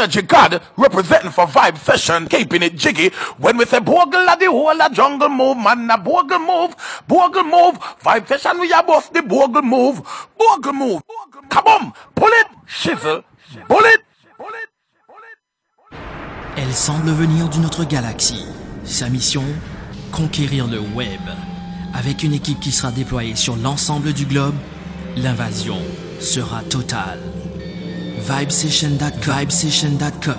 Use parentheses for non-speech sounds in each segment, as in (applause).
Energy God representing for Vibe Session, keeping it jiggy. When we say Bogle the whole of jungle move, man, a Bogle move, Bogle move. Vibe Session, we are both the Bogle move, Bogle move. On, pull it, shizzle, pull it. Elle semble venir d'une autre galaxie. Sa mission Conquérir le web. Avec une équipe qui sera déployée sur l'ensemble du globe, l'invasion sera totale. Vibesession.com.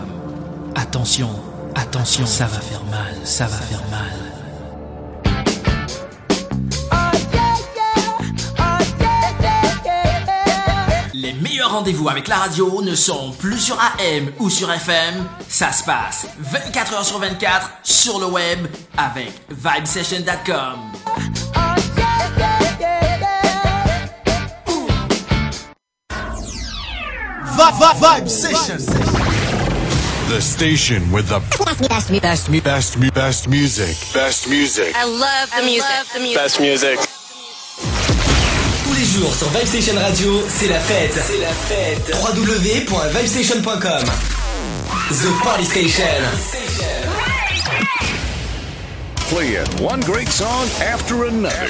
Attention, attention, ça va faire mal, ça va faire mal. Les meilleurs rendez-vous avec la radio ne sont plus sur AM ou sur FM. Ça se passe 24 heures sur 24 sur le web avec vibesession.com. Vibe, vibe session. The station with the best, best, best, best, best, best music. Best music. I love the music. Best music. Tous les jours sur Vibestation Radio, c'est la fête. C'est la fête. www.vibestation.com The Party Station. Playing one great song after another.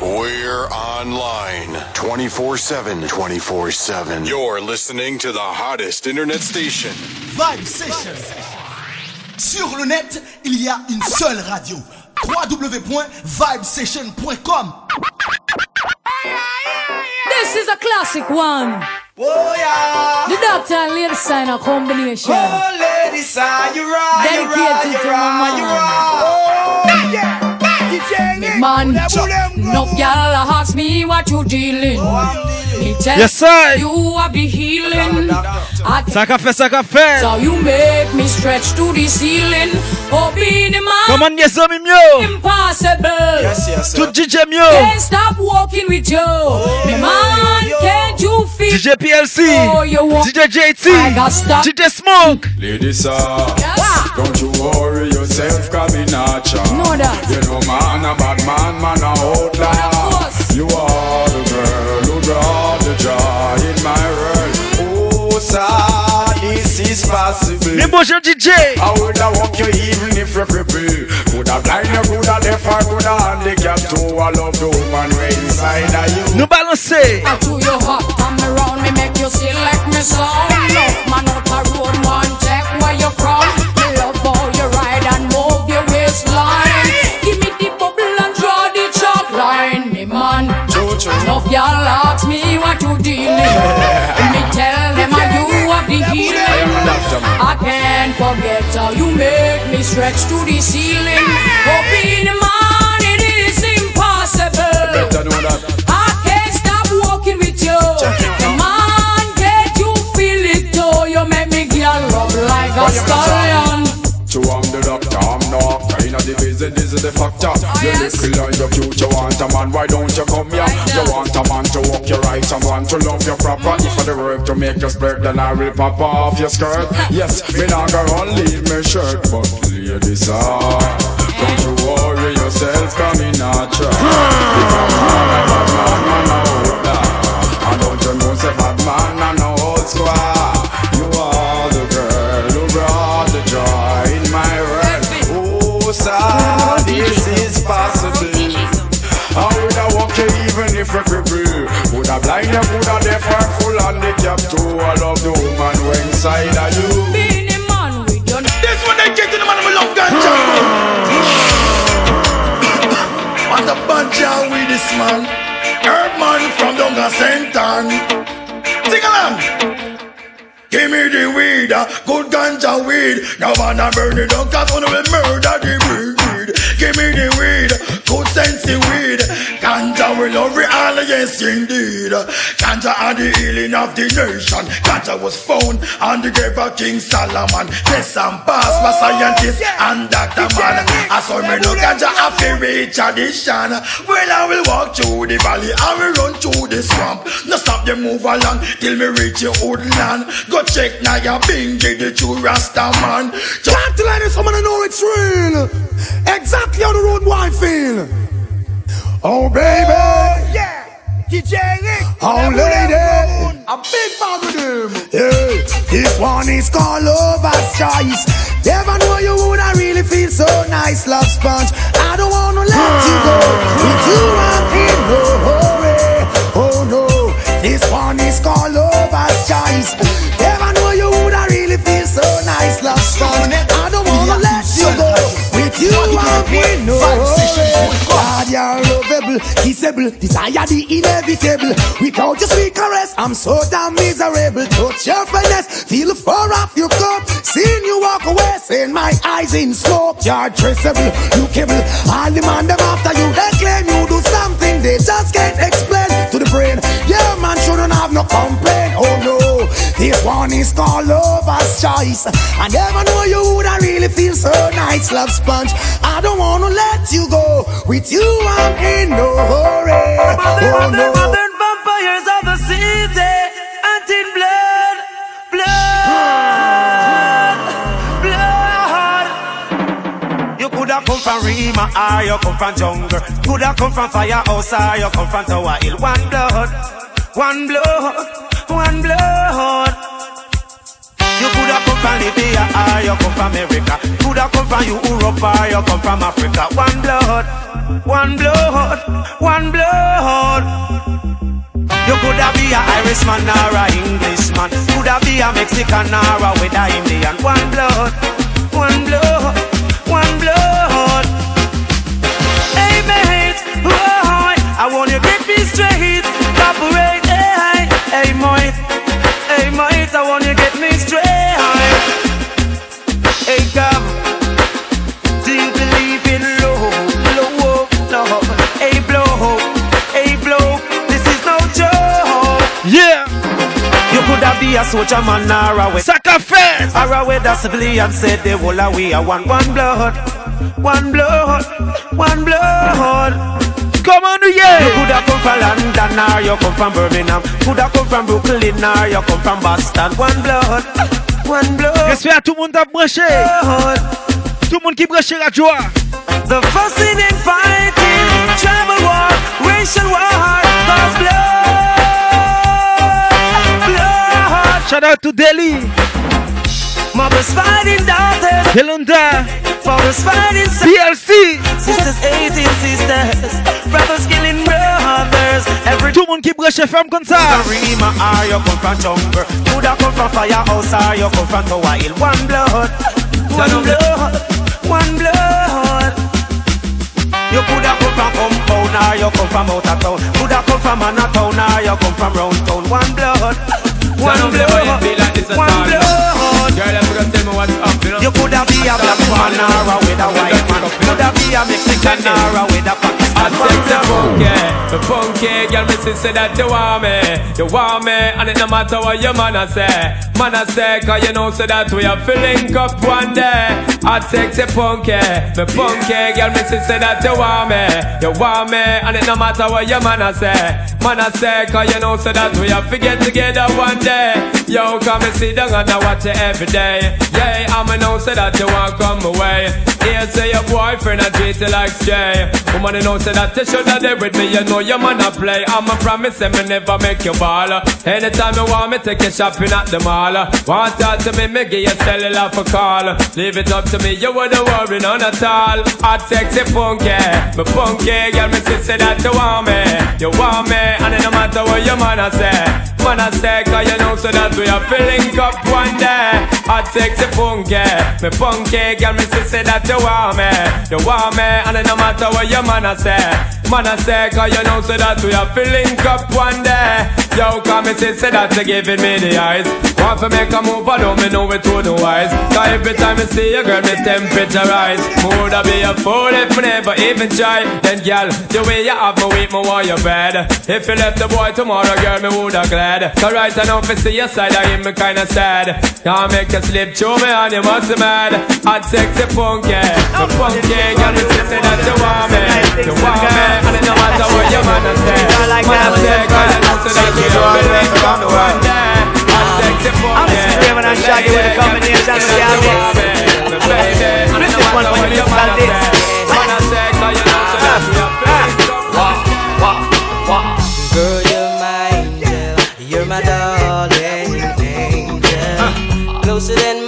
We're online 24 7. 24 7. You're listening to the hottest internet station. Vibe Session. Sur le net, il y a une seule radio. www.vibesession.com This is a classic one. Oh yeah. The doctor and lady sign a combination. Oh lady sign, you right, you right, Dedicated you to my right, you man. right. Oh yeah. Nick. Man, Let them go. enough y'all ask me what you dealing. Me tell Yes, sir. you I be healing. I Ça qu'a fait, ça qu'a fait. so you make me stretch to the ceiling. Oh, be the man Comment niaise mi mieux? impossible. Tout DJ mieux. Can't stop walking with you. Me man, can't you feel? DJ PLC. Oh, you want- DJ JT. I got stuck. DJ Smoke. Ladies, uh, Yes. don't you worry yourself, cause me not cha. That. You know, man, a bad man, man, a outlaw. Of course. You are the girl who brought the joy in my world. Oh, sir, this is possible. Les DJ. I woulda walk you even if you cripple. Coulda blind you, coulda deaf, or coulda handicap too. I love the woman way inside of you. Nous balancer. I do you hot, come around me, make you feel like me sound. Love man out a road, man, check where you from. Ask me what you dealing. me tell them how you have the healing. I can't forget how you make me stretch to the ceiling. Being a man, it is impossible. Better know that. I can't stop walking with you. Come on, can't you feel it too? You make me girl rub like a stallion. Kind of the visit, this is the factor. you yes. little and your future want a man, why don't you come here? You want a man to walk your right, someone to love you proper. If I the work to make you spread, then I will pop off your skirt. Yes, me not gonna leave me shirt, but ladies are. Don't you worry yourself, come in not try. (sighs) If I'm man, I'm a man, man, I hold even if you cripple. Woulda blind you, woulda deaf or full handicap too. I love the woman who inside of you. Being a man with your This one they get to the man who love ganja. On the bunch of with this man. Herb man from Donga Sentan. Sing along. Give me the weed, uh, good ganja weed. Now wanna burn it down cause one will murder the weed. Give me the weed, good sense weed. Ganja will love it all yes indeed. Ganja are the healing of the nation. Ganja was found on the grave of King Solomon. Test and pass for scientists and doctor man. I saw me no ganja to reach tradition. Well, I will walk through the valley, I will run through the swamp. No stop them move along till me reach your old land. Go check now your bingy, the true Rasta man. Talk to ladies, to know it's real. Exactly how the road boy feel. Oh, baby. Oh, yeah. DJ Rick. Oh, lady. A big man with him. Yeah, this one is called Lover's Choice. Never know you woulda really feel so nice, love sponge. I don't wanna let you go. With you, I'm in no hurry. Oh no, this one is called Lover's Choice. Never know you woulda really feel so nice, love sponge. I don't wanna let you go. With you, I'm in no hurry. God, you're lovable, kissable, desire the inevitable. Without your sweet caress, I'm so damn miserable. Touch your finesse, feel fur off your coat. Seeing you walk away, seeing my eyes in smoke. You're traceable, you cable. All the man them after you, they claim you do something they just can't explain to the brain. Yeah, man shouldn't have no complaint. Oh no, this one is called lover's choice. I never know you would I really feel so nice, love sponge. I don't wanna let you go. With you, I'm in no hurry. Oh no. Modern vampires of the city, hunting blood, blood, blood. You coulda come from Rima or you come from jungle. Coulda come from firehouse or you come from Tower Hill. One blood, one blood, one blood. You coulda come from Libya or you come from America. Coulda come from Europe or you come from Africa. One blood, one blood, one blood. You coulda be a Irishman or a Englishman. Coulda be a Mexican or a with a Indian. One blood, one blood, one blood. Hey mate, boy, I want you get me straight. Cooperate, hey, mate, hey mate, I want you get me straight. Hey come, do you believe in love, love, love? Hey blow, hey blow, this is no joke. Yeah. You coulda be a soldier man or a way. Sacrifice. Or a way that civilian said they will away. I want one blood, one blood, one blood. Come on, yeah. You coulda come from London or you come from Birmingham. Coulda come from Brooklyn or you come from Boston. One blood, one blood. À tout le monde à branché. Tout le monde qui branche radio. The fussing and fighting, tribal war, racial war, cause blood, blood. Shout out to Delhi. Mothers fighting daughters. Yolanda. Fathers fighting sons. Sisters hating sisters. Brothers killing brothers. Every Tout le monde qui branche femme comme ça. Rima or you come from jungle. Coulda come from firehouse or you come from Tower Hill. One blood, one blood, one blood. You coulda come from compound or you come from out of town. Coulda come from Manhattan or you come from round town. One blood, one blood, one blood. Girl, I'm gonna tell me what's up, you know. You coulda be a black man or a with a white man. Coulda be a Mexican or a with a. I take the funky, the funky girl, me see say that you want me, you want me, and it no matter what your man a say, man a say, cause you know say that we are filling up one day. I take the funky, the funky girl, me see say that you want me, you want me, and it no matter what your man a say, man a say, cause you know say that we are get together one day. Yo, come and sit down and I watch it every day. Yeah, I'm a know say that you want come away. Here say your boyfriend a treat you like Jay. Woman, you know say that you should have there with me. You know your man a play. I'm a promise and me never make you ball. Anytime you want me, take you shopping at the mall. Want talk to me, me give you cellular for call. Leave it up to me, you wouldn't worry none at all. I sexy funky, me funky girl, me say that you want me, you want me, and it no matter what your man a say. Man, I say, cause you know, so that we are filling up one day. Take the funky, me funky, girl, me say, that you want me. You want me, and it no matter what your man I say. Man, I say, cause you know, so that we are filling up one day. Yo, come me say, say that you giving me the eyes. Want to make a move, I don't me know it to the wise. Cause every time I see a girl, me temperature rise. Would I be a fool if I never even try? Then, girl, the way you have me weak, me want you bad. If you left the boy tomorrow, girl, me woulda glad. Cause right now, if I see your side, I hear me kinda sad. Can't make you slip through me, and you must be mad. Hot sexy funky, the funky, girl, me say that you want me, you want me, and no matter what your man say. Man, I say, cause you know, so that you don't feel from one day. Hot sexy I'm the the album. This is one the. Man, I say, cause you that you Girl, you're my angel, you're my darling angel. Closer than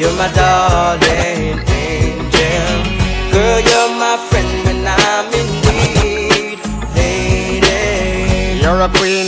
you're my darling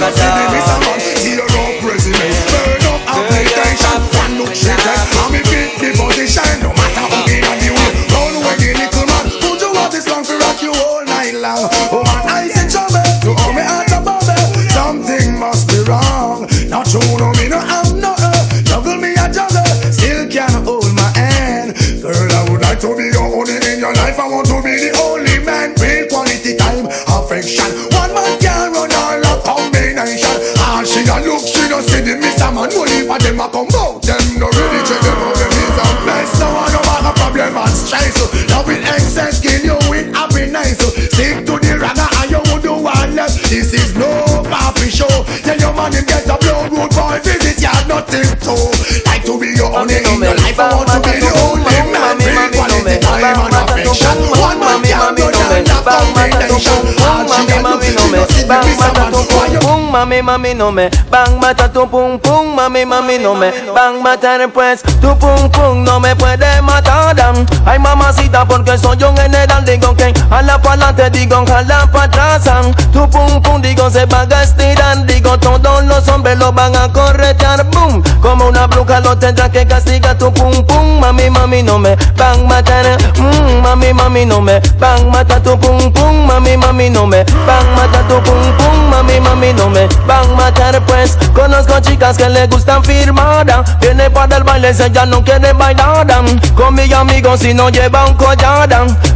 my peeps, you are no really check them out. Them is a mess. No one no have a problem and stress. Love with excess, kill you with happiness. Stick to the ragga and you would do one less. This is no papi show. Tell your man him get a blow road boy visit you nothing to. Like to be your only in your life. I want to be the only man. Real quality time and affection. One man can run all a combination. All she a look, she don't see the miss a man. Why you Pum, mami, mami, no me Bang, mata tu pum, pum, mami, mami, no me Bang, mata Tu pum, pum, no me puede matar. Ay, mamacita, porque soy un general Digo que a la pa'lante, digo a la pa' atrás an. Tu pum, pum, digo se van a Digo todos los hombres lo van a corretear como una bruja lo tendrá que castigar. Tu pum, pum, mami, mami, no me Bang, matar, mm, mami, mami, no me Bang, mata tu pum, pum, mami, mami, no me Bang, mata tu pum, pum, mami, mami, no me van a matar. Pues Conozco chicas que le gustan firmada Viene para el baile, ella no quiere bailar. Con mi amigo si no lleva un collar.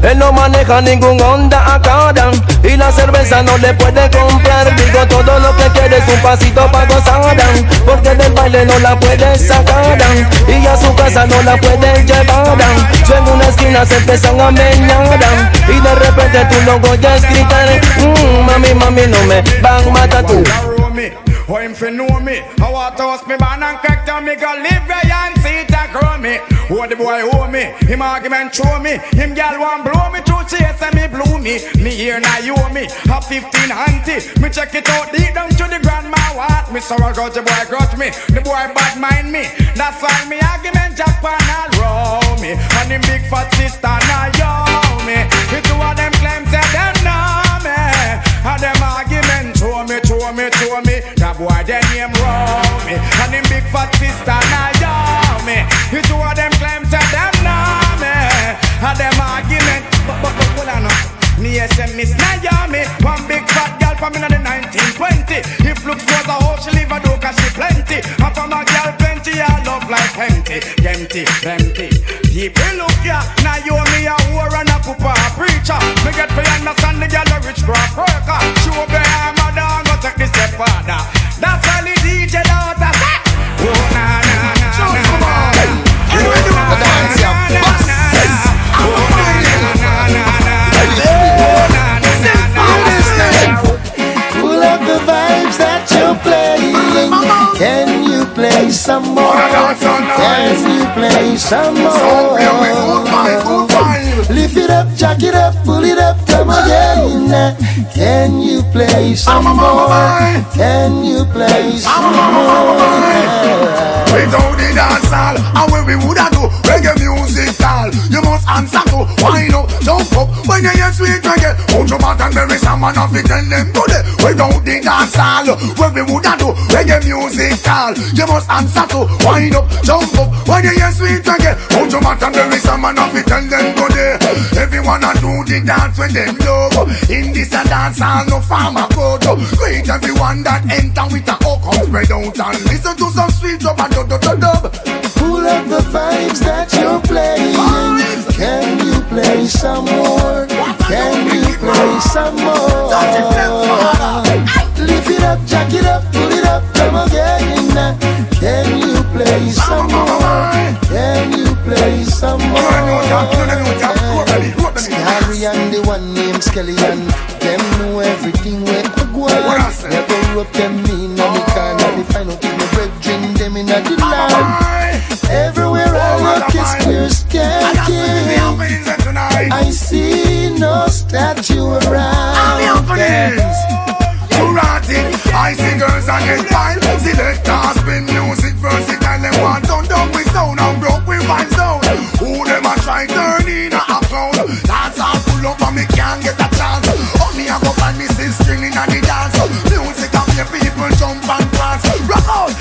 Él no maneja ningún Honda acá. Y la cerveza no le puede comprar. Digo todo lo que quiere es un pasito para gozar. Porque del baile no la puede sacar Y a su casa no la puede llevar Yo en una esquina se empiezan a meñar Y de repente tú no oyes gritar. Mm, Mami, mami, no me van a matar tú Oh, him fi know me. I want to host me man and crack down me go live where and see it a grow me. Oh, the boy owe me. Him argument show me. Him gal want blow me through chase and me blew me. Me here now you owe me. Have 15 auntie. Me check it out deep down to the grandma what. Me so I got the boy got me. The boy bad mind me. That's why me argument jack pan all row me. And him big fat sister now yo me. Me to me. That boy then name wrong me. And him big fat sister Naomi. The two of them claim to them know me. And them argument, but but but hold on. Me SMS Naomi, one big fat girl from in the 1920. If looks was a hoe, she live a do cause she plenty. And from a girl plenty, I love like empty, empty, empty. People look ya, you me a whore and a pooper a preacher. Me get for understand the girl a rich crop worker. Some more? Can you play some more? Lift it up, jack it up, pull it up, come again. Can you play some more? Can you play some more? Without the dance hall, and where we woulda You must answer to wind up, jump up when you hear sweet reggae. Hold your back and bury someone off it, tell them to the Without the dance hall, where we woulda do reggae music hall. You must answer to wind up, jump up when you hear sweet reggae. Hold your back and bury someone off it, tell them to the Everyone a do the dance when them love. In this a dance hall, no farmer go to. Great everyone that enter with a hook spread out and listen to some sweet dub and dub dub dub dub. Pull up the vibes that you're playing. Can you play some more? Can you play some more? Lift it up, jack it up, pull it up, come again. Can you play some more? Can you play some more? Harry and the one named Skelly and them know everything where I go on. Never rope them statue around. Erratic, I see girls and get fine. Select spin music versatile. Them want done done with sound and broke with vibes down. Who them a try turn in a crowd? Dance all pull up and me can't get a chance. Only I go find me stringing on the dance. Music and the people jump and dance. Rock out,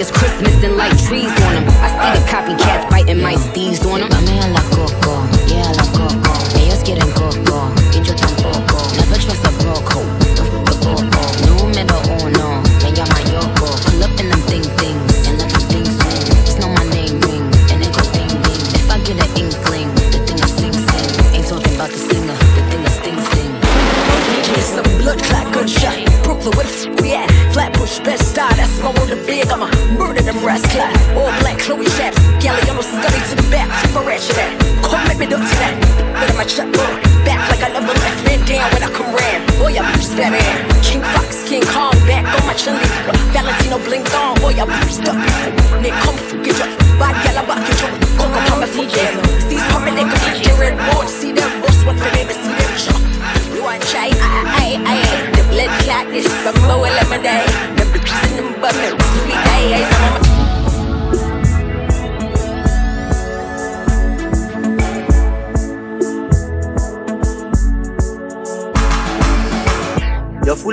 it's Christmas and light trees on them. I see the copycats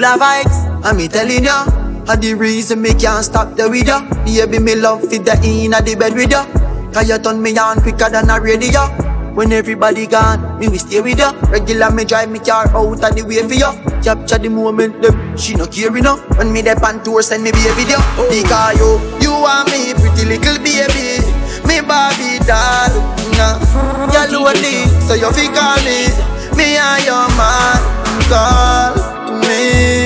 You're of vibes, and me telling ya. And the reason me can't stop the with ya. Baby, me love fit the in the bed with ya. Cause you turn me on quicker than a radio. When everybody gone, me we stay with ya. Regular me drive me car out of the way for ya. Capture the moment, them she no care enough. When me dey on tour, send me be a video. Because you, you are me, pretty little baby. Me Barbie doll, nah. Girl, lonely, so you fi call me. Me and your man, call me,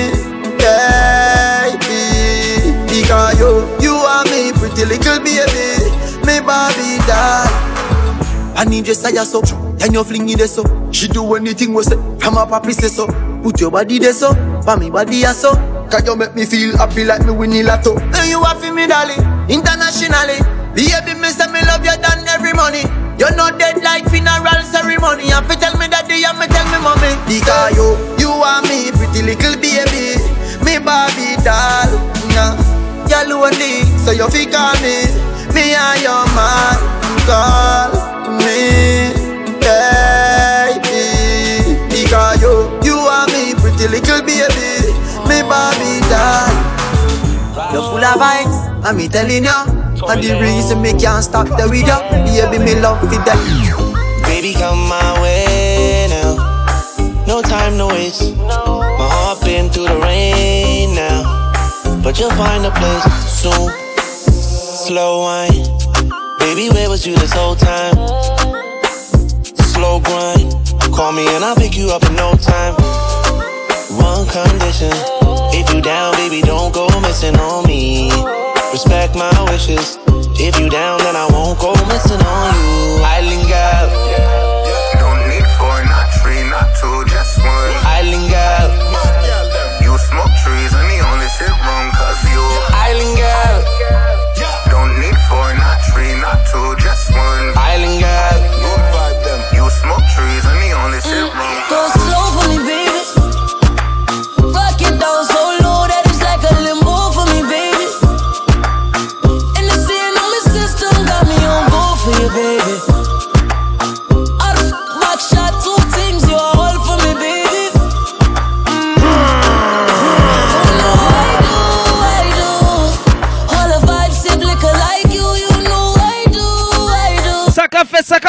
Because you, oh. you are me, pretty little baby. Me Barbie doll. I need your say so, then you fling it so. She do anything we say, from my papi say so. Put your body there so, for me body as so. Cause you make me feel happy like me winning lotto. And you are for me darling, internationally. Baby, me say me love you than every money. You're not dead like funeral ceremony. And fi tell me daddy and me tell me mommy. Because you, you are me, pretty little baby. Me Barbie doll, nah. You're lonely, so you fi call me. Me and your man, call me, baby. Because you, you are me, pretty little baby. Me Barbie doll. You're full of vibes, and me telling ya. And the reason me can't stop the with ya. Baby, me love it that. Baby, come my way now. No time to waste. My heart been through the rain now. But you'll find a place soon. Slow wine. Baby, where was you this whole time? Slow grind. Call me and I'll pick you up in no time. One condition. If you down, baby, don't go missing on me. Respect my wishes. If you down, then I won't go missing on you. I linger. Don't need four, not three, not two, just one. I linger. You smoke trees and the only shit wrong cause you. I linger. Don't need four, not three, not two, just one. I linger. Good vibe them. You smoke trees and the only shit wrong.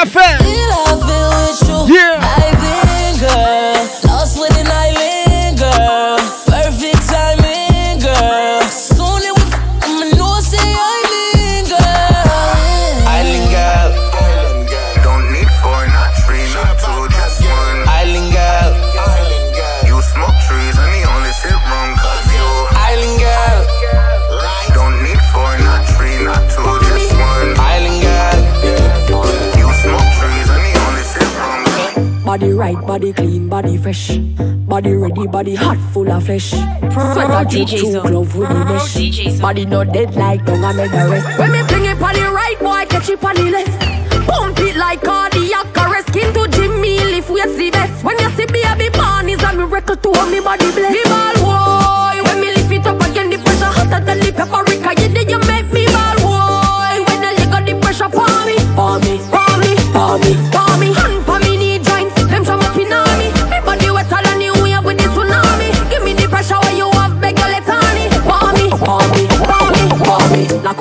Ça Body right, body clean, body fresh. Body ready, body hot, full of flesh. Sweater drip through glove with the mesh. Body not dead like don't I make the rest. When me fling it on the right, boy catch it on the left. Pump it like cardiac arrest. Skin to Jimmy, lift we see best. When you see baby born is a miracle to me body bless. Me ball boy, when me lift it up again, the pressure hotter than the paprika. You did you make me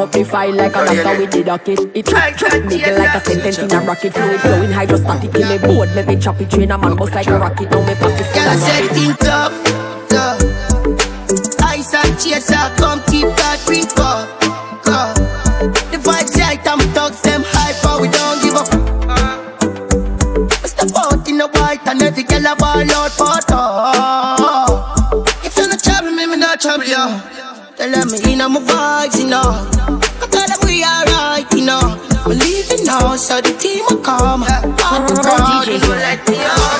up the file like a doctor with the docket. It trap nigga like a sentence in a rocket. Fluid flowing hydrostatic in me board. Let me chop it train a man bust like a rocket. Now me pocket full Girl, I of said rocket. think tough, tough. Ice and chaser, come keep that drink up, up. The vibes right, I'm thugs, them hyper, we don't give up. We step out in the white and every girl a ball out for talk. If you're not trouble me, me not trouble you. Tell them me in on my vibes, you know. I tell them we alright, you know. We're leaving now, so the team will come. Pop the crowd, you know, let me out.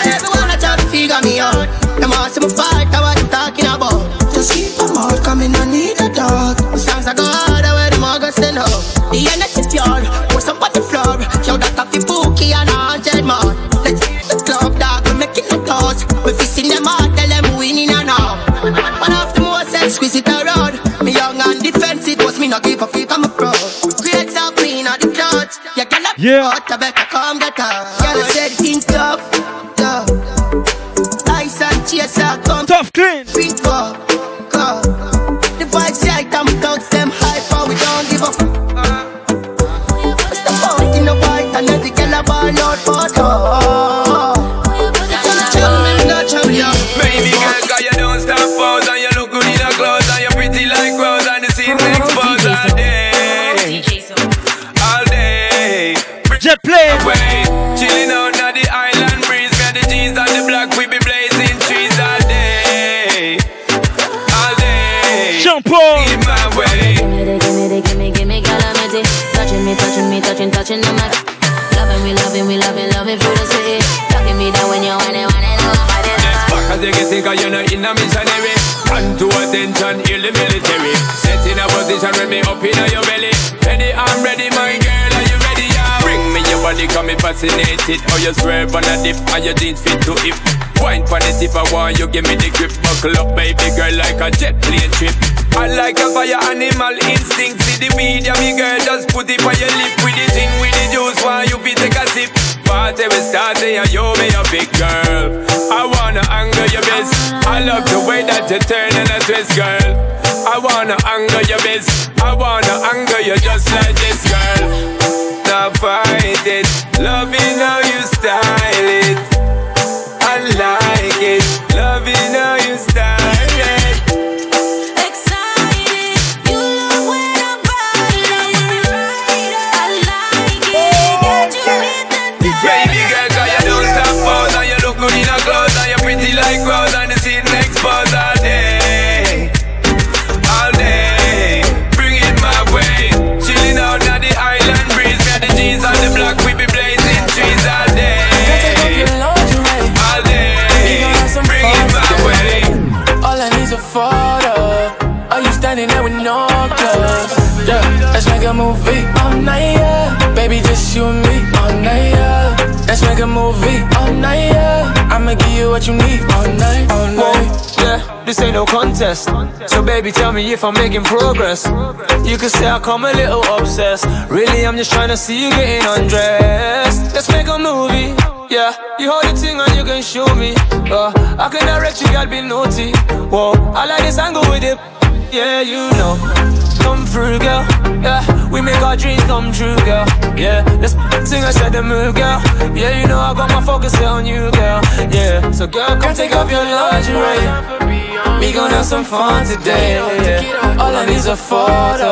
And everyone I try to figure me out. Them ask me fight, what you talking about? Just keep them out, coming, I need a dog. Songs I go harder where them all go send up. The energy pure, what's up on the floor? Yo, that off the bookie and a hundred more. Defensive, was me not give a fuck, I'm a pro. Grades are clean on the clothes. Yeah, girl, I Yeah. I better come get her. Girl, I said think tough, tough. Ice and chaser, come tough clean. Drink up, up. The vibes right, I'm thugs, them hyper, we don't give up. What's the point in the white and every girl a ball out for Jet plane. Away Chilling out on the island breeze. Me the jeans and the black We be blazing trees all day. All day. Shampoo In my way. Gimme, gimme, gimme, gimme, calamity. Touching me, touching me, touching, touching on my. Loving me, loving me, loving, loving through the city. Tucking me down when you're whining, whining on my body. Cause you get think you're not in a missionary. Hand to attention, hear the military. Set in a position when me up in your belly. Ready, I'm ready, body, come me fascinated How you swerve on a dip, and your jeans fit to hip. Wine for the tip, I want you give me the grip. Buckle up, baby girl, like a jet plane trip. I like a fire animal instinct. See the yeah, me girl, just put it on your lip. With the gin, with the juice, why you be take a sip? Party we starting and you me a big girl. I wanna anger your best I love the way that you turn and a twist girl. I wanna anger your best I wanna anger you just like this girl Now fight it. Loving how you style it. I like it. Loving how you just you and me all night, yeah. Let's make a movie all night, yeah. I'ma give you what you need all night, all night. Yeah, this ain't no contest. So baby, tell me if I'm making progress. You could say I come a little obsessed. Really, I'm just trying to see you getting undressed. Let's make a movie. Yeah, you hold the thing and you can show me. Uh, I can direct you, gotta be naughty. Whoa, I like this angle with it. Yeah, you know. Come through, girl. Yeah, we make our dreams come true, girl. Yeah, let's sing I said the move, girl. Yeah, you know I got my focus on you, girl. Yeah, so girl, come take off your lingerie. We gon' have some fun today. Yeah. All I need's a photo.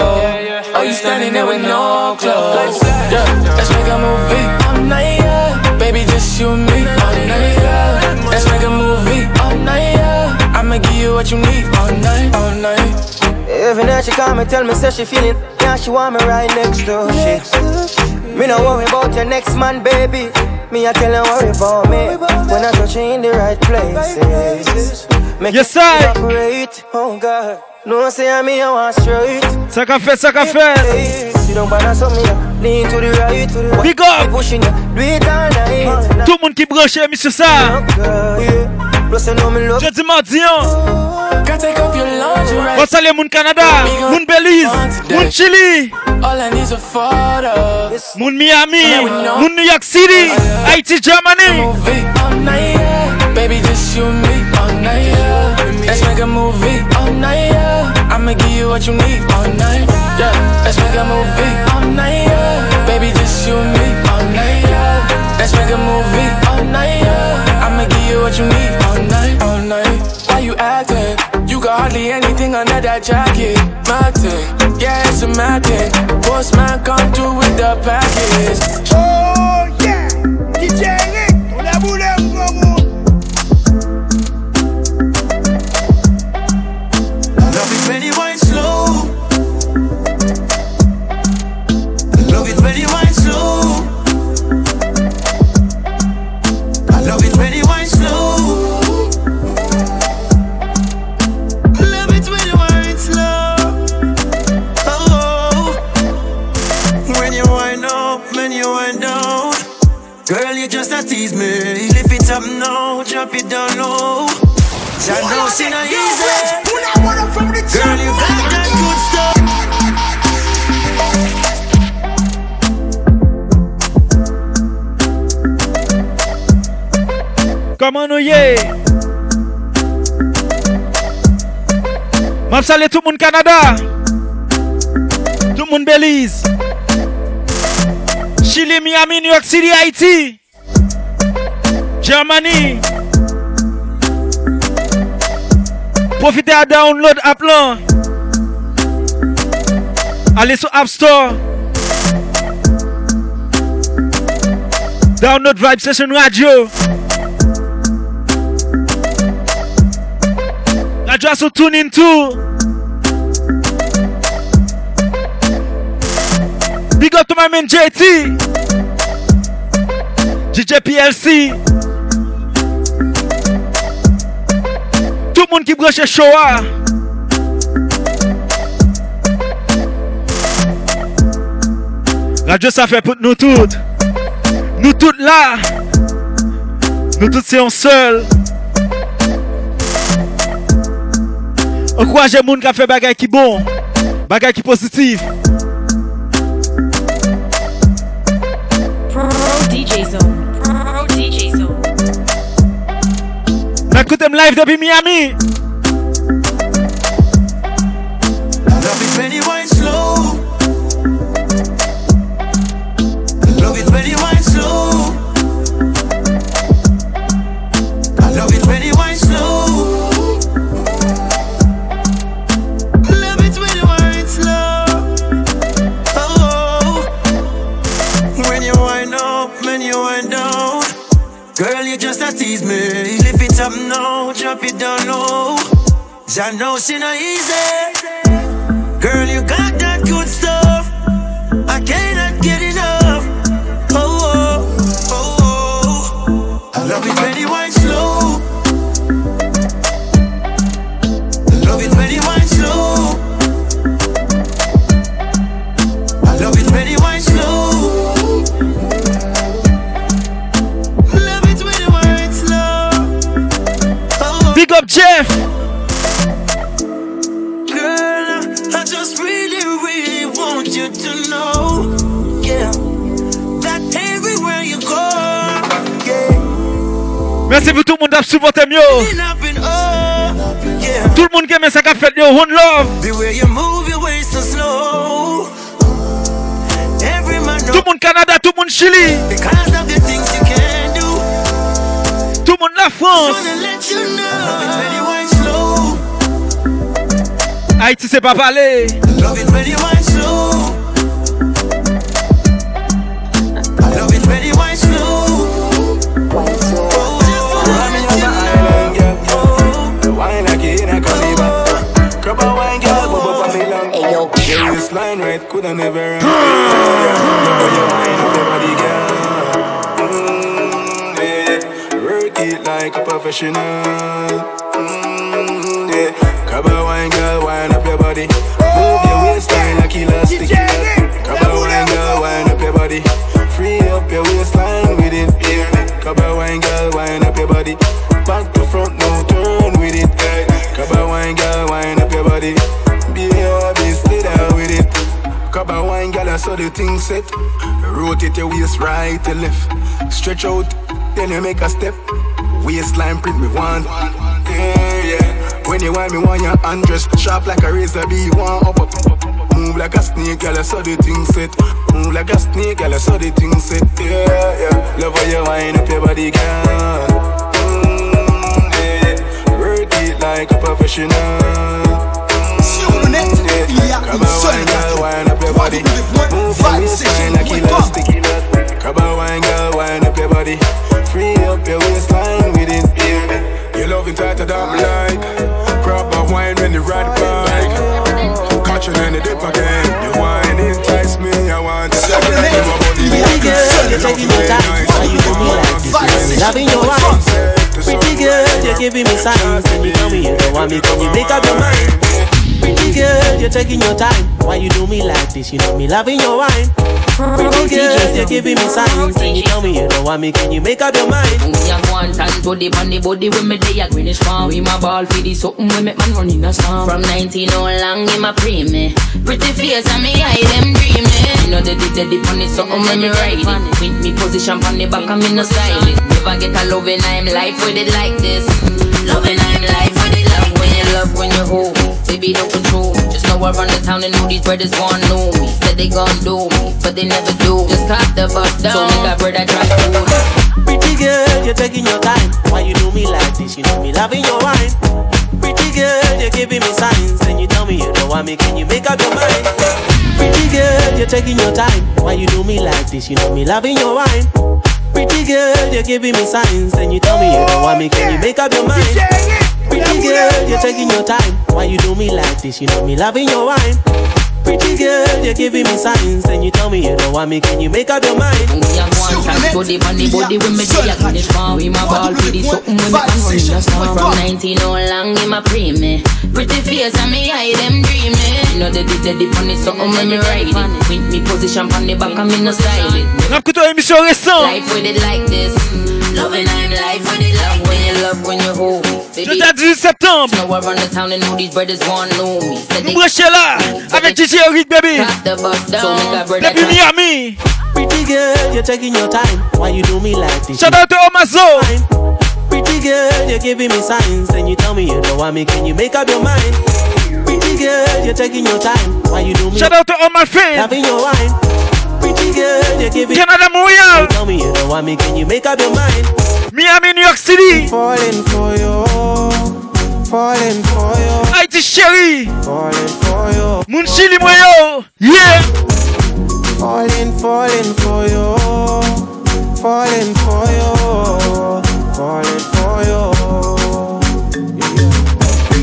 Are you standing there with no clothes? Yeah, let's make a movie night, yeah. Baby, just you and me all night, yeah. Let's make a movie night, yeah. I'ma give you what you need all night, all night. Every night she call me, tell me, say she feeling, yeah, she want me right next to she. Me no worry about your next man, baby. Me, I tell you worry about me when I touch you in the right places. Make yes, it operate. Oh God, no say I'm me, I want straight. Ça qu'a fait, ça qu'a fait. You don't balance on me, lean to the right, to the right. Big up. Pushing you, do it all night. Tout le monde qui branche, monsieur ça. Jeudi mardi, on salue mon Canada, mon Belize, mon Chili, mon Miami, mon New York City, oh, Haiti, Germany. Baby, just you and me all night, yeah. Let's make a movie all night, yeah. I'ma give you what you need all night, yeah. Let's make a movie that jacket. My thing, yeah, it's a mad. Postman come through with the package. Oh tease me. Lift it up now, drop it down low. I know she not easy. Girl, you got that good stuff. Comment nous oh, y est? M'a salé tout le monde Canada. Tout le monde Belize. Chili, Miami, New York City, Haïti. Germany. Profitez à download app là. Allez sur App Store. Download Vibe Session Radio. Radio sur TuneIn too. Big up to my man JT. DJ PLC. Tout le monde qui branche Shoah. Radio ça fait pour nous toutes. Nous toutes là. Nous toutes c'est en seul. Encouragez les gens qui fait bagay qui bon. Bagay qui positif. Écoutez live depuis Miami. Love it when wine slow. Love wine slow. I love it when you wine slow. Love it when wine slow. Oh. When you wind up, when you wind down. Girl, you just tease me. Up now, drop it down low. I know she not easy. Girl, you got that good stuff. I cannot supporter mieux. Tout le monde qui aime ça qu'a fait, yo, one love. Tout le monde Canada, tout le monde Chili. Tout le monde la France. Haïti, c'est pas parler. Right, never run. Yeah, yeah. Love how you wine up your body, girl. like a professional. Mm, yeah. Cover wine, girl, wind up your body. Move your waistline like elastic. Cover wine, girl, wind up your body. Free up your waistline with it. Yeah. Cover wine, girl, wind up your body. Back to front, no turn with it. Yeah. Cover wine, girl, wind up your body. I saw the thing set. Rotate your waist right to left. Stretch out, then you make a step. Waistline print me one. Yeah, yeah. When you want me, want your undress. Sharp like a razor, be one up up. Move like a snake, girl, I the thing set. Move like a snake, girl, I saw the thing set. Yeah, yeah. Love how you wind up your body, girl. Mm, yeah. Work it like a professional. Come on, wine, girl, wind up your body. Your waistline like elastic. Come on, wine, girl, wind up your body. Free up your waistline with it. You love it tighter than me like. Proper wine when you ride the bike. Catching in the dip again. You wine entice me, I want to say Pretty girl, you're taking your time. Why you do me like this? Loving your wine. Pretty girl, you're giving me signs. When you tell me you don't want me, can you make up your mind? Girl, you're taking your time. Why you do me like this? You know me loving your wine. Pretty girl, you're giving me signs. When you tell me you don't want me, can you make up your mind? Me a one time to the body when me day a greenish farm. We my ball for the something when make man run in a storm. From 19 all long in my pre me. Pretty face and me eye them dreaming. You know they did the it something when me ride it. With me position on the back and me no style it. Never get a loving I'm life with it like this. Loving I'm life with it love when you love when you hold. Baby don't control me. Just know I run the town and know these brothers gon' know me. Said they gon' do me, but they never do. Just cop the bus down. So make a brother try food. Pretty girl, you're taking your time. Why you do me like this? You know me loving your wine. Pretty girl, you're giving me signs. And you tell me you don't want me, can you make up your mind? Pretty girl, you're taking your time. Why you do me like this? You know me loving your wine. Pretty girl, you're giving me signs. And you tell me you don't want me, can you make up your mind? Pretty girl, you're taking your time. Why you do me like this? You know me loving your wine. Pretty girl, you're giving me signs. And you tell me you don't want me, can you make up your mind? Me a one time to the body body when me day a greenish farm. We my ball for the something when me man run in a storm. From 19 all long in my pre me. Pretty face and me eye them dreaming. You know they did the dip on it something when me ride it. With me position on the back and me no style it. Écoute émission récente. Life with it like this. Loving I'm life with it love when you love when you hold. Jeudi 18 septembre. Know I run the town and know these brothers gon' know me. Said là avec DJ Eric baby. Tap the bus down. So make a brother Depuis Miami. Pretty girl, you're taking your time. Why you do me like this? Shout out to Omazo. Pretty girl, you're giving me signs. And you tell me you don't want me, can you make up your mind? Pretty girl, you're taking your time. Why you do me? Shout out to all my friends. Loving your wine. Pretty girl, you're giving Canada Montreal. You tell me you don't want me, can you make up your mind? Miami, New York City. Falling for you. Falling for you. Haiti chérie. Falling for you. Munchili moyo. Yeah. Falling, falling for you. Falling for you. Falling for you.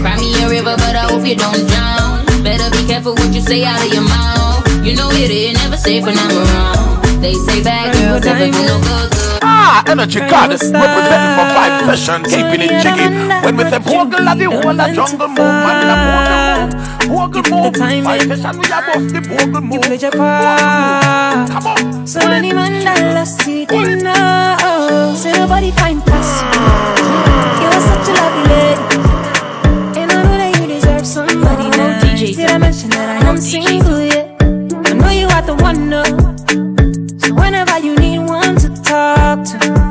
Cry me a river, but I hope you don't drown. Better be careful what you say out of your mouth. You know it ain't never safe when I'm around. They say bad girls never do no good. good. Ah, energy goddess representing for vibration, keeping it jiggy. When with the bogle of the whole of jungle move, man, in a bogle, bogle move. Vibration, we are both the bogle move. Play your. Come on. So any man that lost it, they know. Say nobody find plus. You are such a lovely lady. And I know that you deserve somebody now. Did I mention that I am single yet? I know you are the one, no. So whenever you need one to talk to,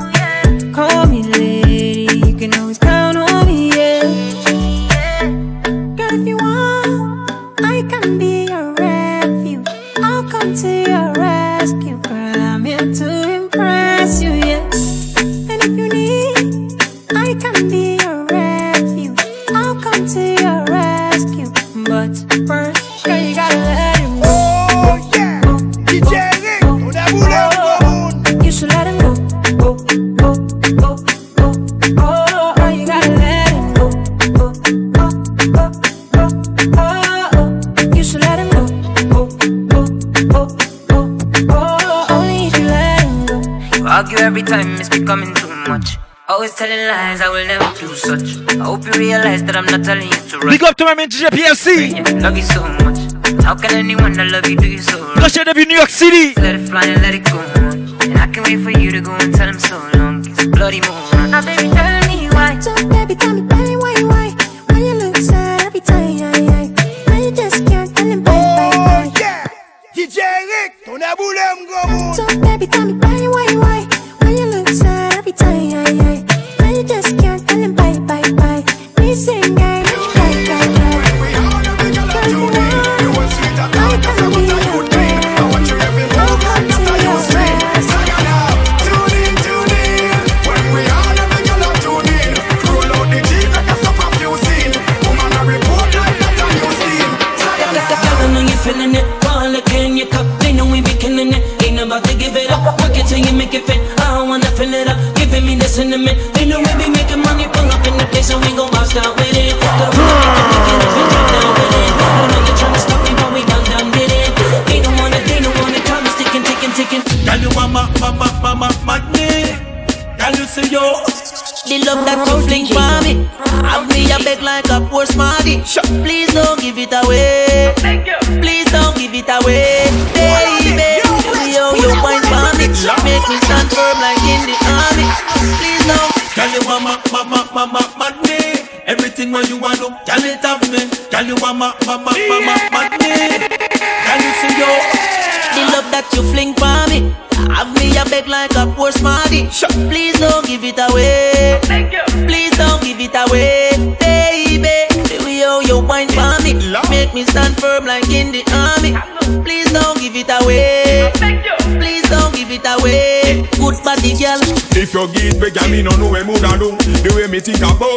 I will never do such. I hope you realize that I'm not telling you to run. Big up to my man DJ PLC. Love you so much. How can anyone that love you do you so wrong? Cause you're New York City. Let it fly and let it go. And I can't wait for you to go and tell him so long. It's bloody moon. Now baby,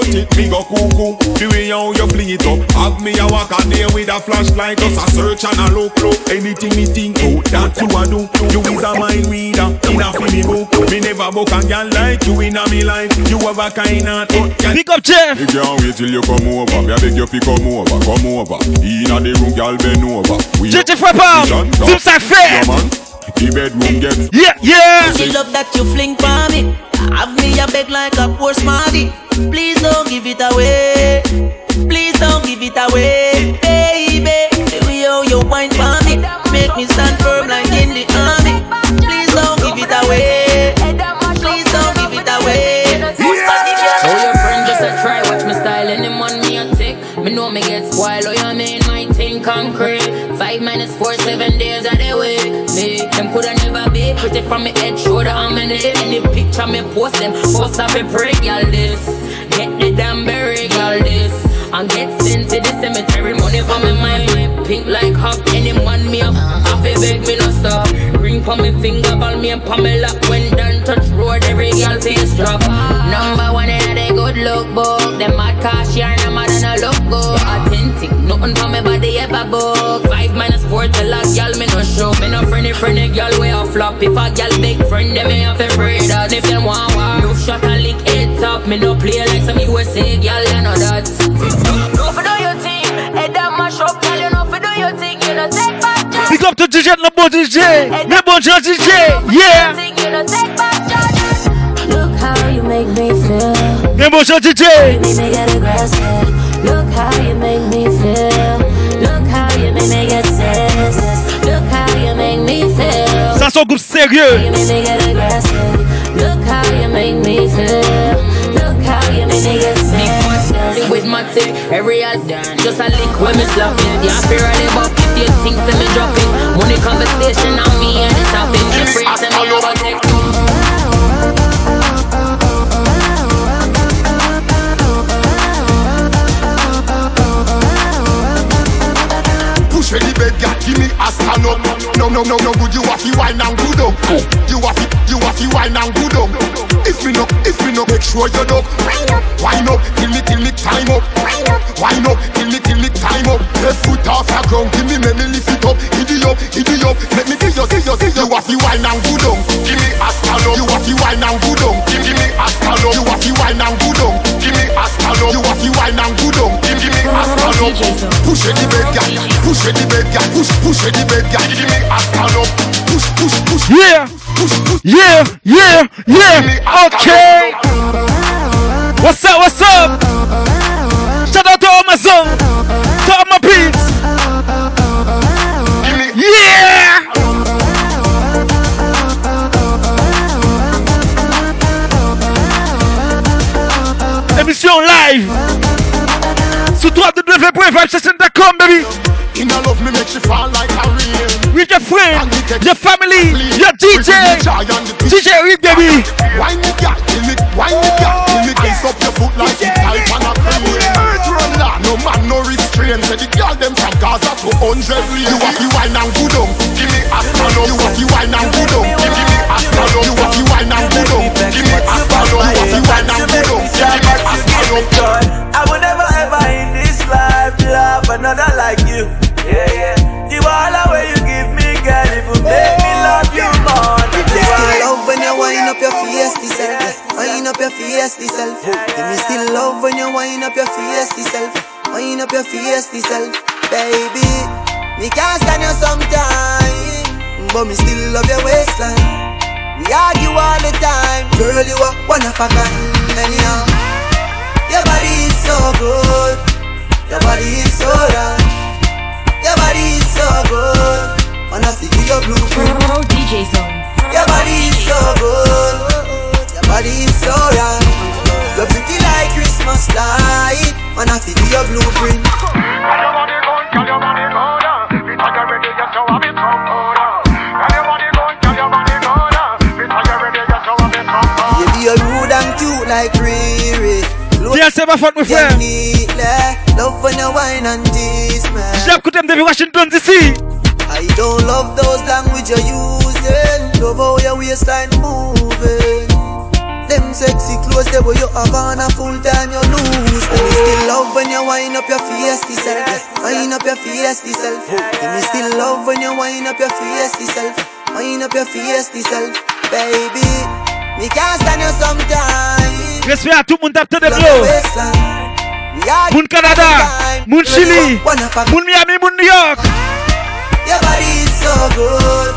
think about it, me go cuckoo. The way how you fling it up, have me a walk a day with a flashlight, just a search and a look look. Anything me think out, that you a do. You is a mind reader, in a me book. Me never book a girl like you in a me life. You have a kind of Pick up Jeff. Me can't wait till you come over. Me a beg you fi come over, come over. Inna the room, girl bend over. We JJ Frappa, Zoom Sack Fair. Yeah man, the bedroom get. Yeah, yeah. The love that you fling for me Have me a beg like a poor smarty Please don't give it away Please don't give it away Baby, we owe you wine for me Make me stand firm like in the army Please don't give it away Please don't give it away So your friend just a try, watch me style any man me a take. Me know me get spoiled, oh you mean my thing concrete. Five minus four, seven days of the week. Me, them coulda never be pretty from me head, shoulder, and me neck. Any picture me post them, post up a break, y'all this. Damn berry, y'all this. And get sent to the cemetery, money for me mind. Pink like hop, any man me up. Uh-huh. Half a beg me no stop. Ring for me finger, ball me and Pamela. When done touch road, every girl face drop. Number one in the good look book. Them mad cash here, no mad and a look good. Authentic, nothing for me body ever book. Five minus four till a girl me no show. Me no friendly friendly girl way off flop. If a girl big friend, them me have to that. If them want war, no shot a lick head top. Me no play like some USA girl, you know that. No for do your thing, head that mash up, girl. You know for do your thing, you know take back. Pick up the DJ, le bon DJ. Le bon DJ. Yeah. You know take back. Look how you make me feel. Le bon DJ. Make me get aggressive. Look how you make me feel. Look how you make me get senseless. Look how you make me feel. Ça son groupe sérieux. You make me get aggressive. Look how you make me feel. Me get with my tick, every all done. Just a lick when me slap it. Yeah, I but if you think that me drop it, money conversation on me and the topic. Friends and me over take. Push the bed, girl, give me a stand up. No, no, no, no, good. You have to wine and good up. You have to, you have to wine and good up. If me no, if me no, make sure you up. Wine up, wine up, till me, till me time up. Wine up, wine up, till me, till me time up. Left foot off the ground, give me, let me lift it up. Giddy up, giddy up, let me give you, give you, give you. You have to wine and good up. Give me a stand. You have to wine and good up. Give, give me a stand. You have to wine and good up. Give me a stand up. You have to wine and good up. Give, give me a stand. Push it the bed, girl. Push it the bed, girl. Push, push it the bed, girl. Give me a stand up. Push, push, push. Yeah. Yeah, yeah, yeah. Okay. What's up, what's up? Shout out to all my sons, to all my peeps. Yeah! Émission live sur www.vibesession.com, baby. In a love me make she fall like a rain. With your friend, your family, your DJ, DJ Rick, baby. Wine the cat, kill it, wine the cat, kill it, ice up your foot like it type on a crane. La, no man no restraint. Say the girl them from Gaza to hundred. You have to wine and good on, face, self. Give me still love when you wind up your face, self. Wind up your face, self. Baby, me can't stand you sometime, but me still love your waistline. We argue all the time, girl. You are one of a kind, anyhow. Your body is so good, your body is so right. Your body is so good. Wanna see your blueprint. Pro DJ Zone. Your body is so good. Your body is so right. You're pretty like Christmas light. Wanna see your blueprint. You be a rude and cute like Riri. Tiens, c'est ma faute, mon frère. Love when you wine and tease me. J'aime que t'aimes depuis Washington DC. I don't love those language you're using. Love how your waistline moving. Sexy clothes, they where you have on a full time you lose. And me still love when you wind up your face, self. Wind up your face, self. And me still love when you wind up your face, self. Wind up your face, self. Baby, me can't stand you sometimes. Respect à tout le monde tape de blow. Moun Canada, Moun Chili, Moun Miami, Moun New York. Your body is so good.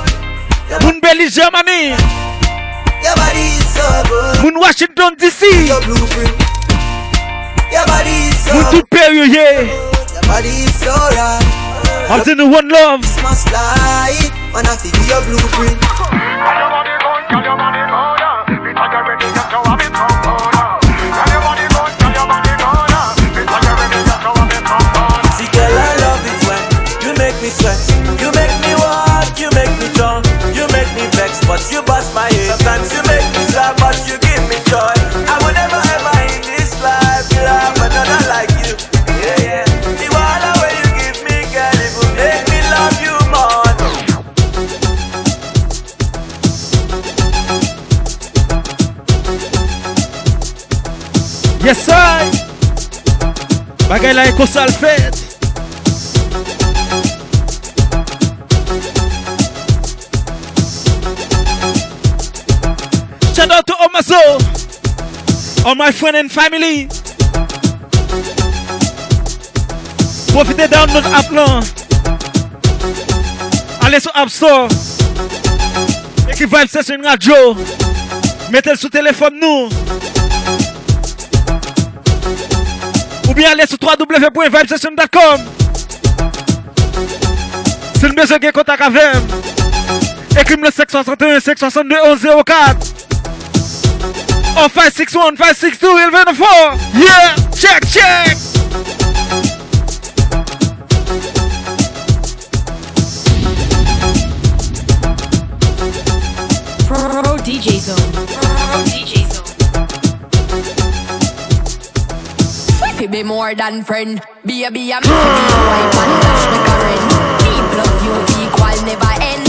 Moun Belize, Germany. Your body is so good. Moun Washington DC. Your blueprint. Your body is so Moun tout Peru, yeah. Your body is so right. I'm in the one love. Christmas light. Wanna see your blueprint. Yes, sir. Bagay la eko sal fet. Shout out to soul, all my friend and family. Profitez download app là. Allez sur App Store. Écrit Vibe Session Radio. Mettez-le sous téléphone nous. Bien allez sur www.vibesession.com. Si le besoin de contact avec écrivez le 561 562 1104. Oh 561 562 1124. Yeah, check, check. Pro DJ Zone. Fi be more than friend. Baby, I'm to be your wife and dash me current. Deep love you equal never end.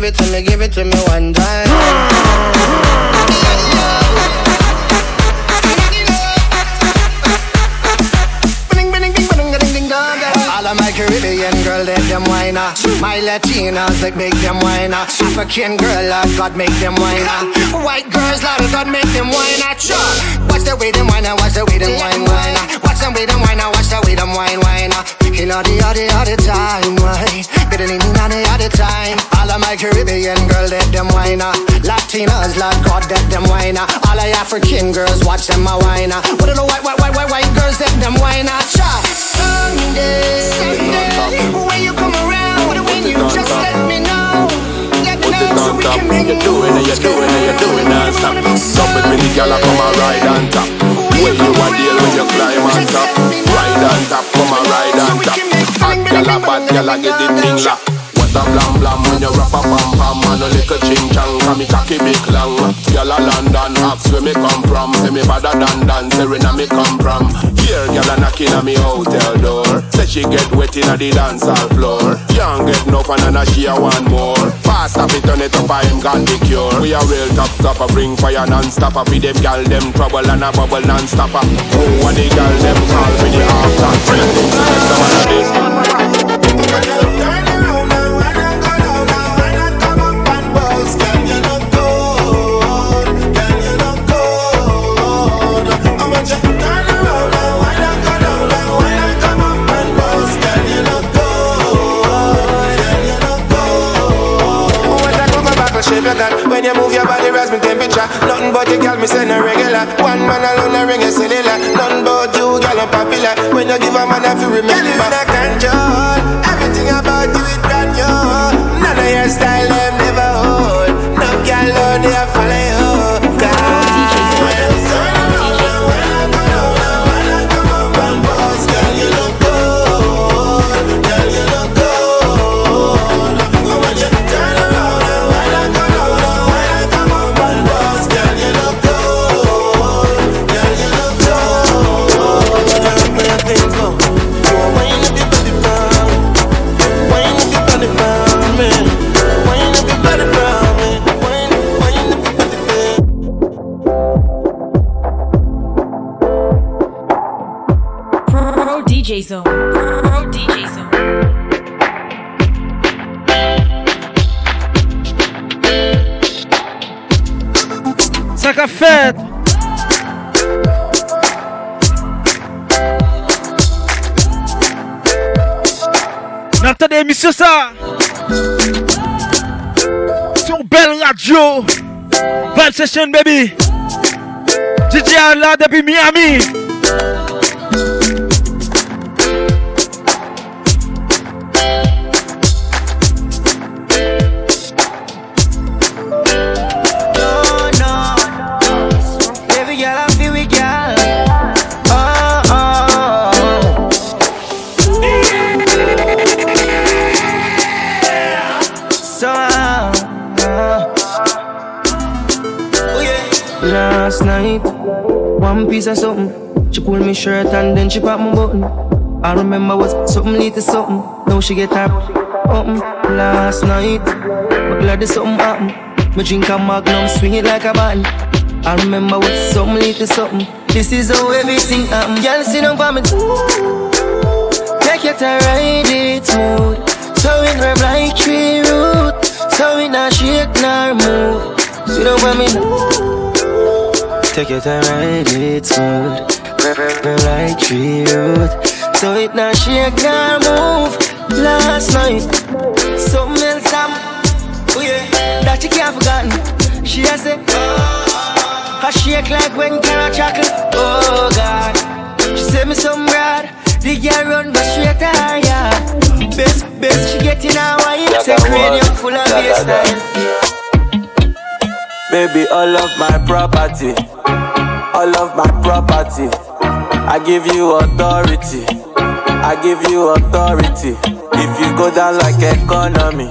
Give it to me, give it to me one time. All of my Caribbean girl, let them whine ah. My Latinas, like make them whine ah. African girl, Lord God, make them whine ah. White girls, Lord God, make them whine ah. Sure. Watch the way them whine ah, watch the way them whine whine ah. Watch them way them whine ah, watch the way them whine whine ah. You know the other other time, why? Better than me, the time. All of my Caribbean girl, let them whine ah. Latinas, Lord God, let them whine ah. All of African girls, watch them a whine ah. What are the white, white, white, white, white girls, let them whine. Sure. Someday, someday, when you come around, when you just let me know. Let me know so we can make You're doing it, you're doing it, you're doing it, stop. Stop it, many gyal a come and ride on top. When you a deal when you climb on top, ride on top, come and ride on top. Hot gyal a bad gyal a get the thing locked. A blam blam when you rap a pam pam and a little ching chang Cause me cocky big long Gyal a London ask where me come from Say me better than dance, say me come from. Here gyal a knocking on me hotel door Say she get wet in the dance hall floor. Can't get enough and then she a want more. Fast up it, turn it up, I him got the cure. We a real top topper, bring fire non-stop Be them gyal them trouble and a bubble non-stopper Who are the gyal them call me the after things to some shape you got When you move your body rise me temperature. Nothing but you girl me send a regular. One man alone a ring a cellular Nothing but you girl I'm popular. When you give a man a feel remember. Girl you in a control. Everything about you it brand new. None of your style them Baby. DJ là depuis Miami then she popped my button. I remember was something little something. Now she get her open last night. But glad there's something happen. Me drink a magnum, swing it like a button. I remember was something little something. This is how everything happen. Girl, sit down for me. Take your time, ride it smooth. So in her like tree root. So in a shake nor move. Sit down for me. Take your time, ride it smooth. Her like tree root. So it not shake nor move. Last night, something else happened. Oh yeah, that she can't forgotten. She has said, I ah. shake like when carrot chocolate. Oh God, she said me some rad. The girl run but straight to her yard. Best, best she get in her wine. Say cranium full of baseline. Baby, all of my property, all of my property. I give you authority, I give you authority. If you go down like economy,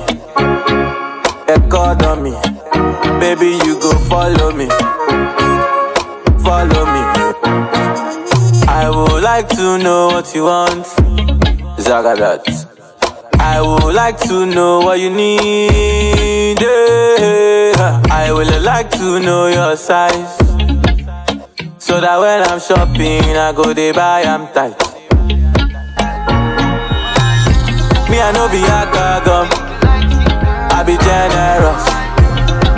economy, baby, you go follow me, follow me. I would like to know what you want, Zagadat. I would like to know what you need. yeah. I would like to know your size. So that when I'm shopping, I go they buy, I'm tight. Me, I know be a gum. I be generous.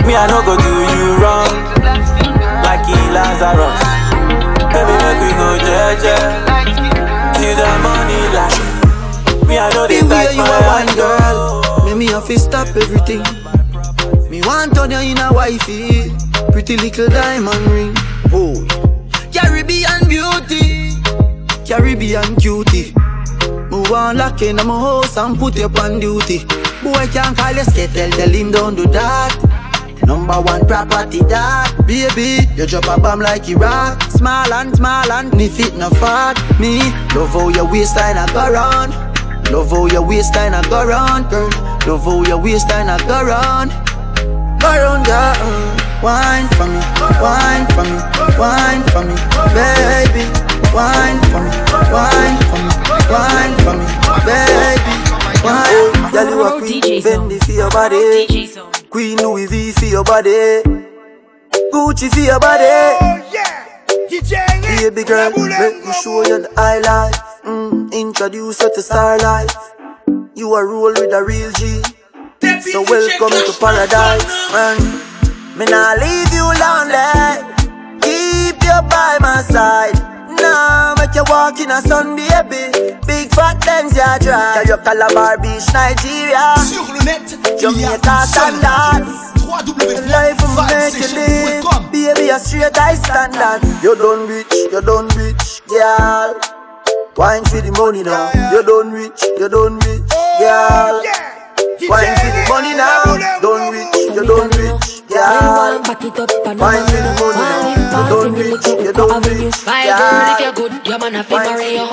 Me, I no go do you wrong. Like he Lazarus. Baby, make we go jeje. Till the money like. Me, I know they The way you my are one hand. girl, make me have to stop everything. Me want on you in a wifey, pretty little diamond ring. Oh, Caribbean beauty, Caribbean cutie. Move on lock in my house and put you on duty. Boy can't call you skittle, tell him don't do that. Number one property that Baby, you drop a bomb like Iraq. Small and small and me fit no fat. Me, love how your waistline a go round. Love how your waistline a go round, girl. Love how your waistline a go round. Go round, girl. Wine for me, wine for me, wine for me Baby, wine for me, wine for me, wine for me Baby, wine. Girl, you a queen, Fendi for your body. Queen Louis V for your body. Gucci for your body. Baby girl, let me show you the high life mm, Introduce you to star life You are roll with a real G. So welcome to paradise man. Me nah leave you lonely. Keep you by my side. Nah, make you walk in a sun, baby. Big fat Benz, ya drive Tell you Calabar Beach, Nigeria. Sur le net, Jamaica standards. Life will make you live. Baby, a straight high standard. You done rich, you done rich, girl. Wine for the money now. You done rich, you done rich, girl. Wine for the money now. Done rich, you done rich, girl Wine for the money now You rich, you done rich, My girl, if you're good, your man marry you.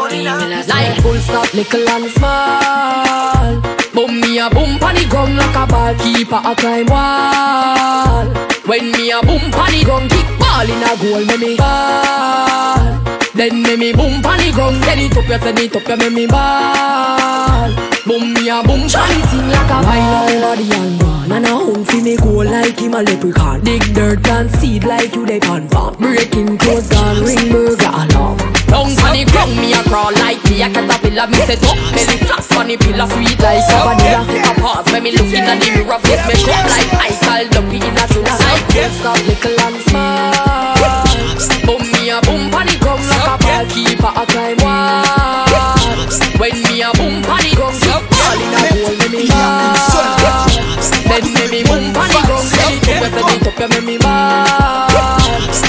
Like full stop, little and small. Boom me a boom pon the ground like a ball keeper a climb wall. When me a boom pon the ground, kick ball in a goal, me me ball. Then me me boom pon the ground, send it up, you send it up, you me me ball. Boom me a boom, shiny thing like a wine on body and And a home fi me go like him a leprechaun. Dig dirt and seed like you dey pan farm. Breaking clothes, gun ring burger alarm. Down on the ground, me a crawl like me a caterpillar. Me set up belly flat on the pillar, sweet like a vanilla. A pause when me look in the mirror, face me up like ice cold dumpy in a tuna. Like stop, little and small. Boom me a boom on the ground like a ball keeper a climb wall. When me a boom on the ground, ground, send it up, send it up, you me me ball.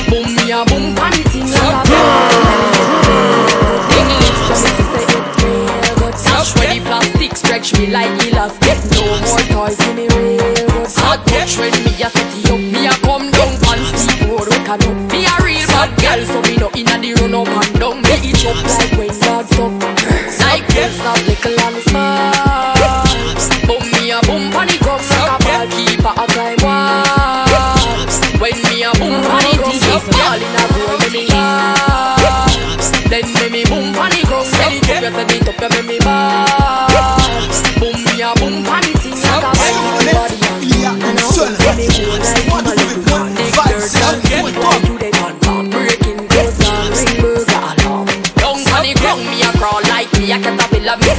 Boom me a boom the thing like a English, so me to say it real good. Touch when the plastic stretch me like elastic. No more toys in the real good. Hot touch when me a set it up, me a come down on steep road. We can up. Me a Bad girl, so we no inna the run up and down. We each up like when God up. Like them, stop little and smile. Bum me a boom pon the ground like a ball keeper a climb wall. When me a boom pon the ground, ball inna goal me me Then me me boom pon the ground, stop. It up, it up, me me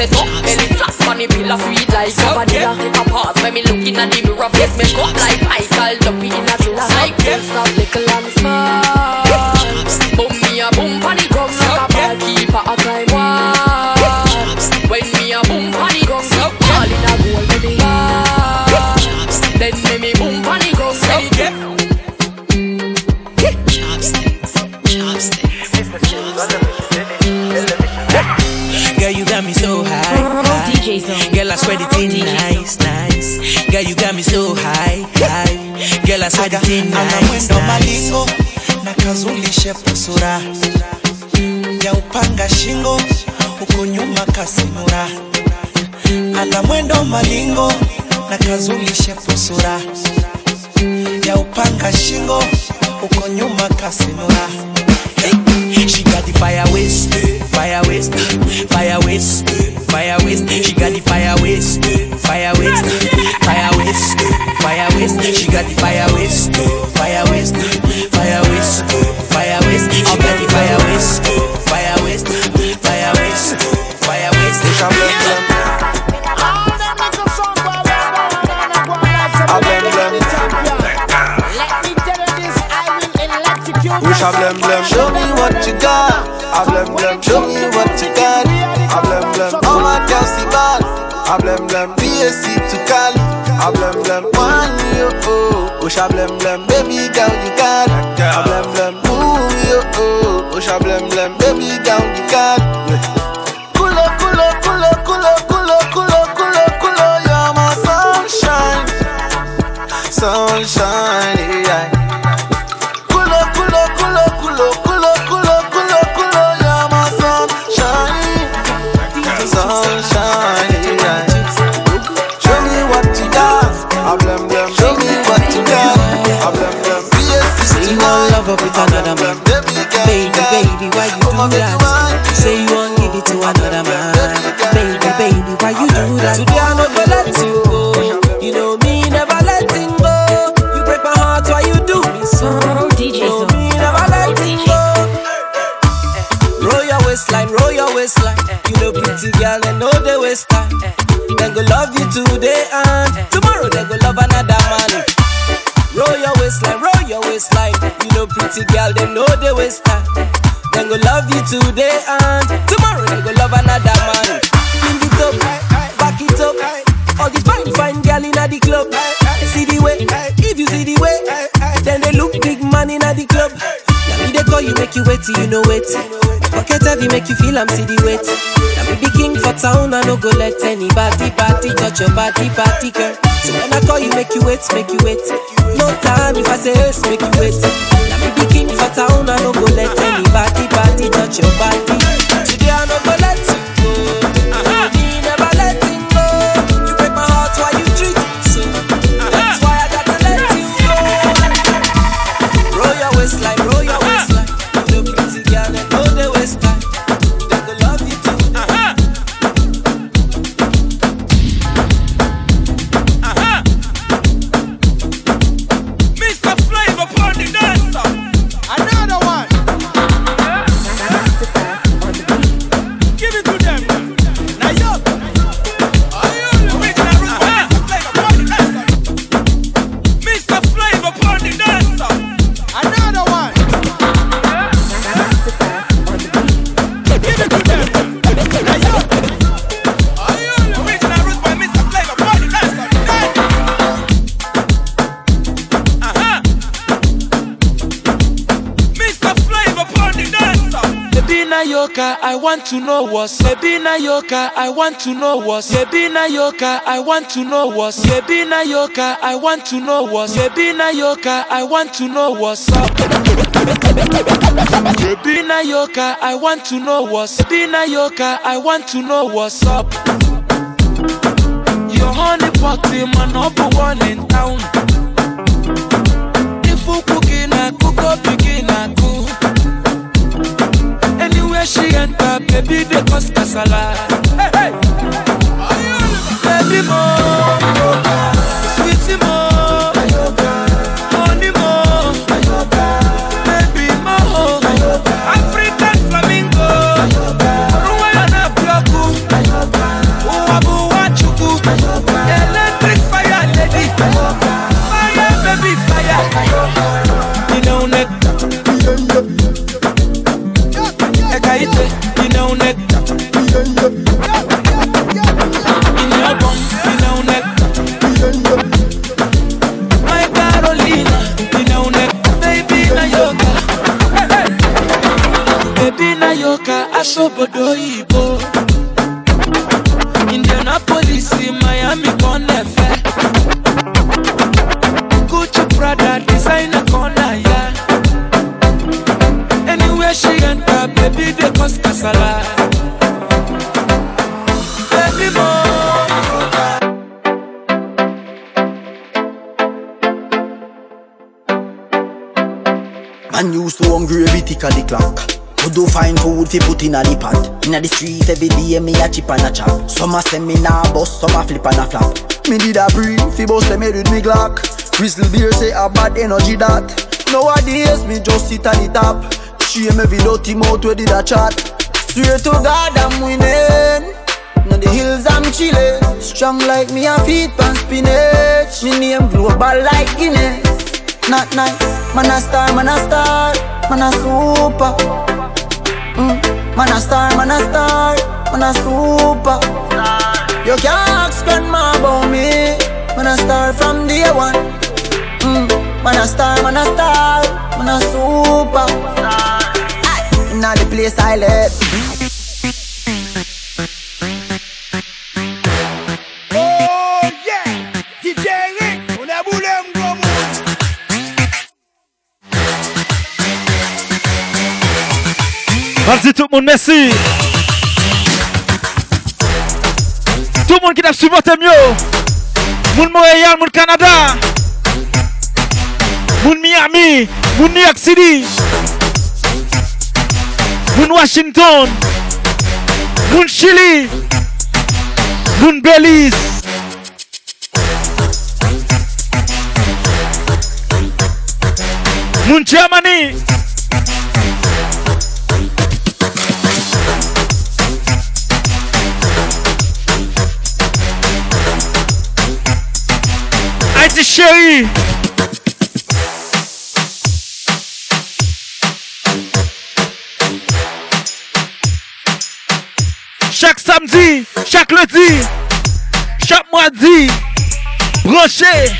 set up Belly flat, funny pillar, sweet like a vanilla. A pause when me look in the mirror Face me up like Michael Duffy in a killer little and Mchaga ana mwendo malingo na kazuli shepu ya upanga shingo huko nyuma kasimura. Ana mwendo malingo na kazuli shepu ya upanga shingo huko nyuma kasimura. Hey, she got the fire waste, fire waste, fire waste, fire waste. She got the fire waste. Show me what you got. I blem blem. All my girls see bad. I blem blem. BSC to Cali. I blem blem. One year oh. Oh, I blem blem. wet. Pocket heavy make you feel I'm city wet. Now me be king for town, I no go let anybody party, touch your body, party girl. So when I call you, make you wait, make you wait. No time if I say yes, make you wait. Now me be king for town, I no go let anybody party, touch your body. Sebina I want to know what's Sebina Yoka, I want to know what's Sebina Yoka, I want to know what's Sebina Yoka, I want to know what's Sebina Yoka, I want to know what's up. Sebina Yoka, I want to know what's Sebina Yoka, I want to know what's up. Your honey pot, the man number one in town. If you cooking, I cook up baby, they cause kasala. Yorker, aṣọ́bodò ìbò. Indianapolis, Miami, lẹ́fẹ̀. Gucci, Prada, designer kan láyà. Anywhere she enter, baby, they cause kasala. Baby, mo. Man used to hungry every tick the clock. Do find food fi put in a the pot. Inna the street every day me a chip and a chop. Some a send me nah bust, some a flip and a flap. Me did a breathe fi bust them head with me Glock. Crystal beer say a bad energy that. Nowadays me just sit on the top. Shame every dirty mouth where did a chat. Swear to God I'm winning. Now the hills I'm chillin'. Strong like me a feet pan spinach. Me name global like Guinness. Not nice, man a star, man a star, man a super. Mm. Man a star, man a star, man a super. You can't ask grandma about me. Man a star from day one. Mm. Man a star, man a star, man a super. Inna the place I live. Di tout moun mersi Tout moun ki tap subote myo Moun Montreal, moun Kanada Moun Miami Moun New York City. Moun Washington. Moun Chile Moun Belize. Moun Germany. Haïti chérie. Chaque samedi, chaque lundi, chaque mardi, branchez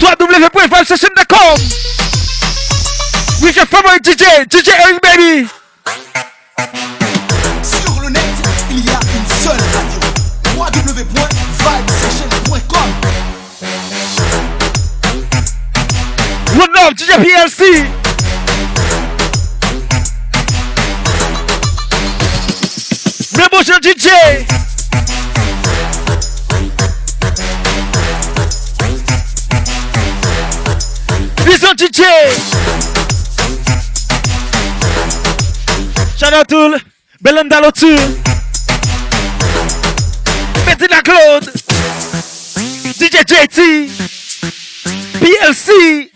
www.valsession.com with your favorite DJ, DJ Eric Baby. One love, DJ PLC. Revolution DJ. Vision DJ. Shout out to Belinda Lotu. Bettina Claude. DJ JT. PLC.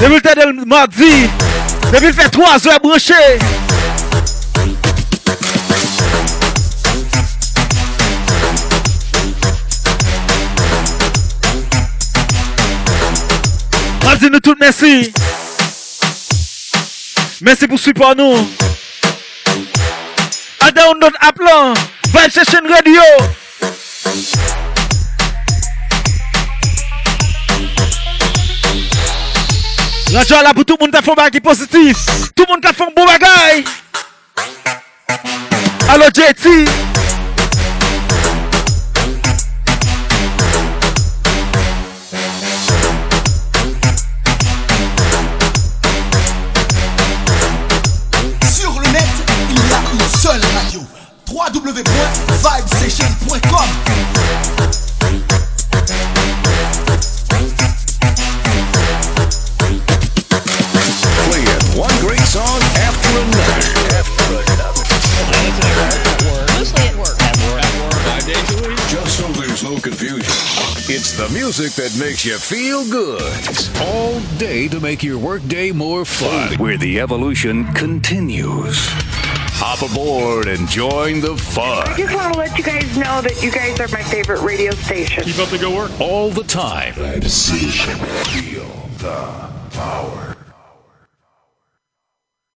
Depuis le temps de mardi, depuis le fait 3 heures branché. Mardi nous tous merci. Merci pour suivre nous. À download app là, Vibe Session Radio. La joie là pour tout le monde qui fait un bagage positif. Tout le monde qui fait un bon bagage. Alors JT. Sur le net, il y a une seule radio. www.vibesession.com music that makes you feel good. All day to make your workday more fun. Where the evolution continues. Hop aboard and join the fun. I just want to let you guys know that you guys are my favorite radio station. Keep up the good work. All the time. Feel the power.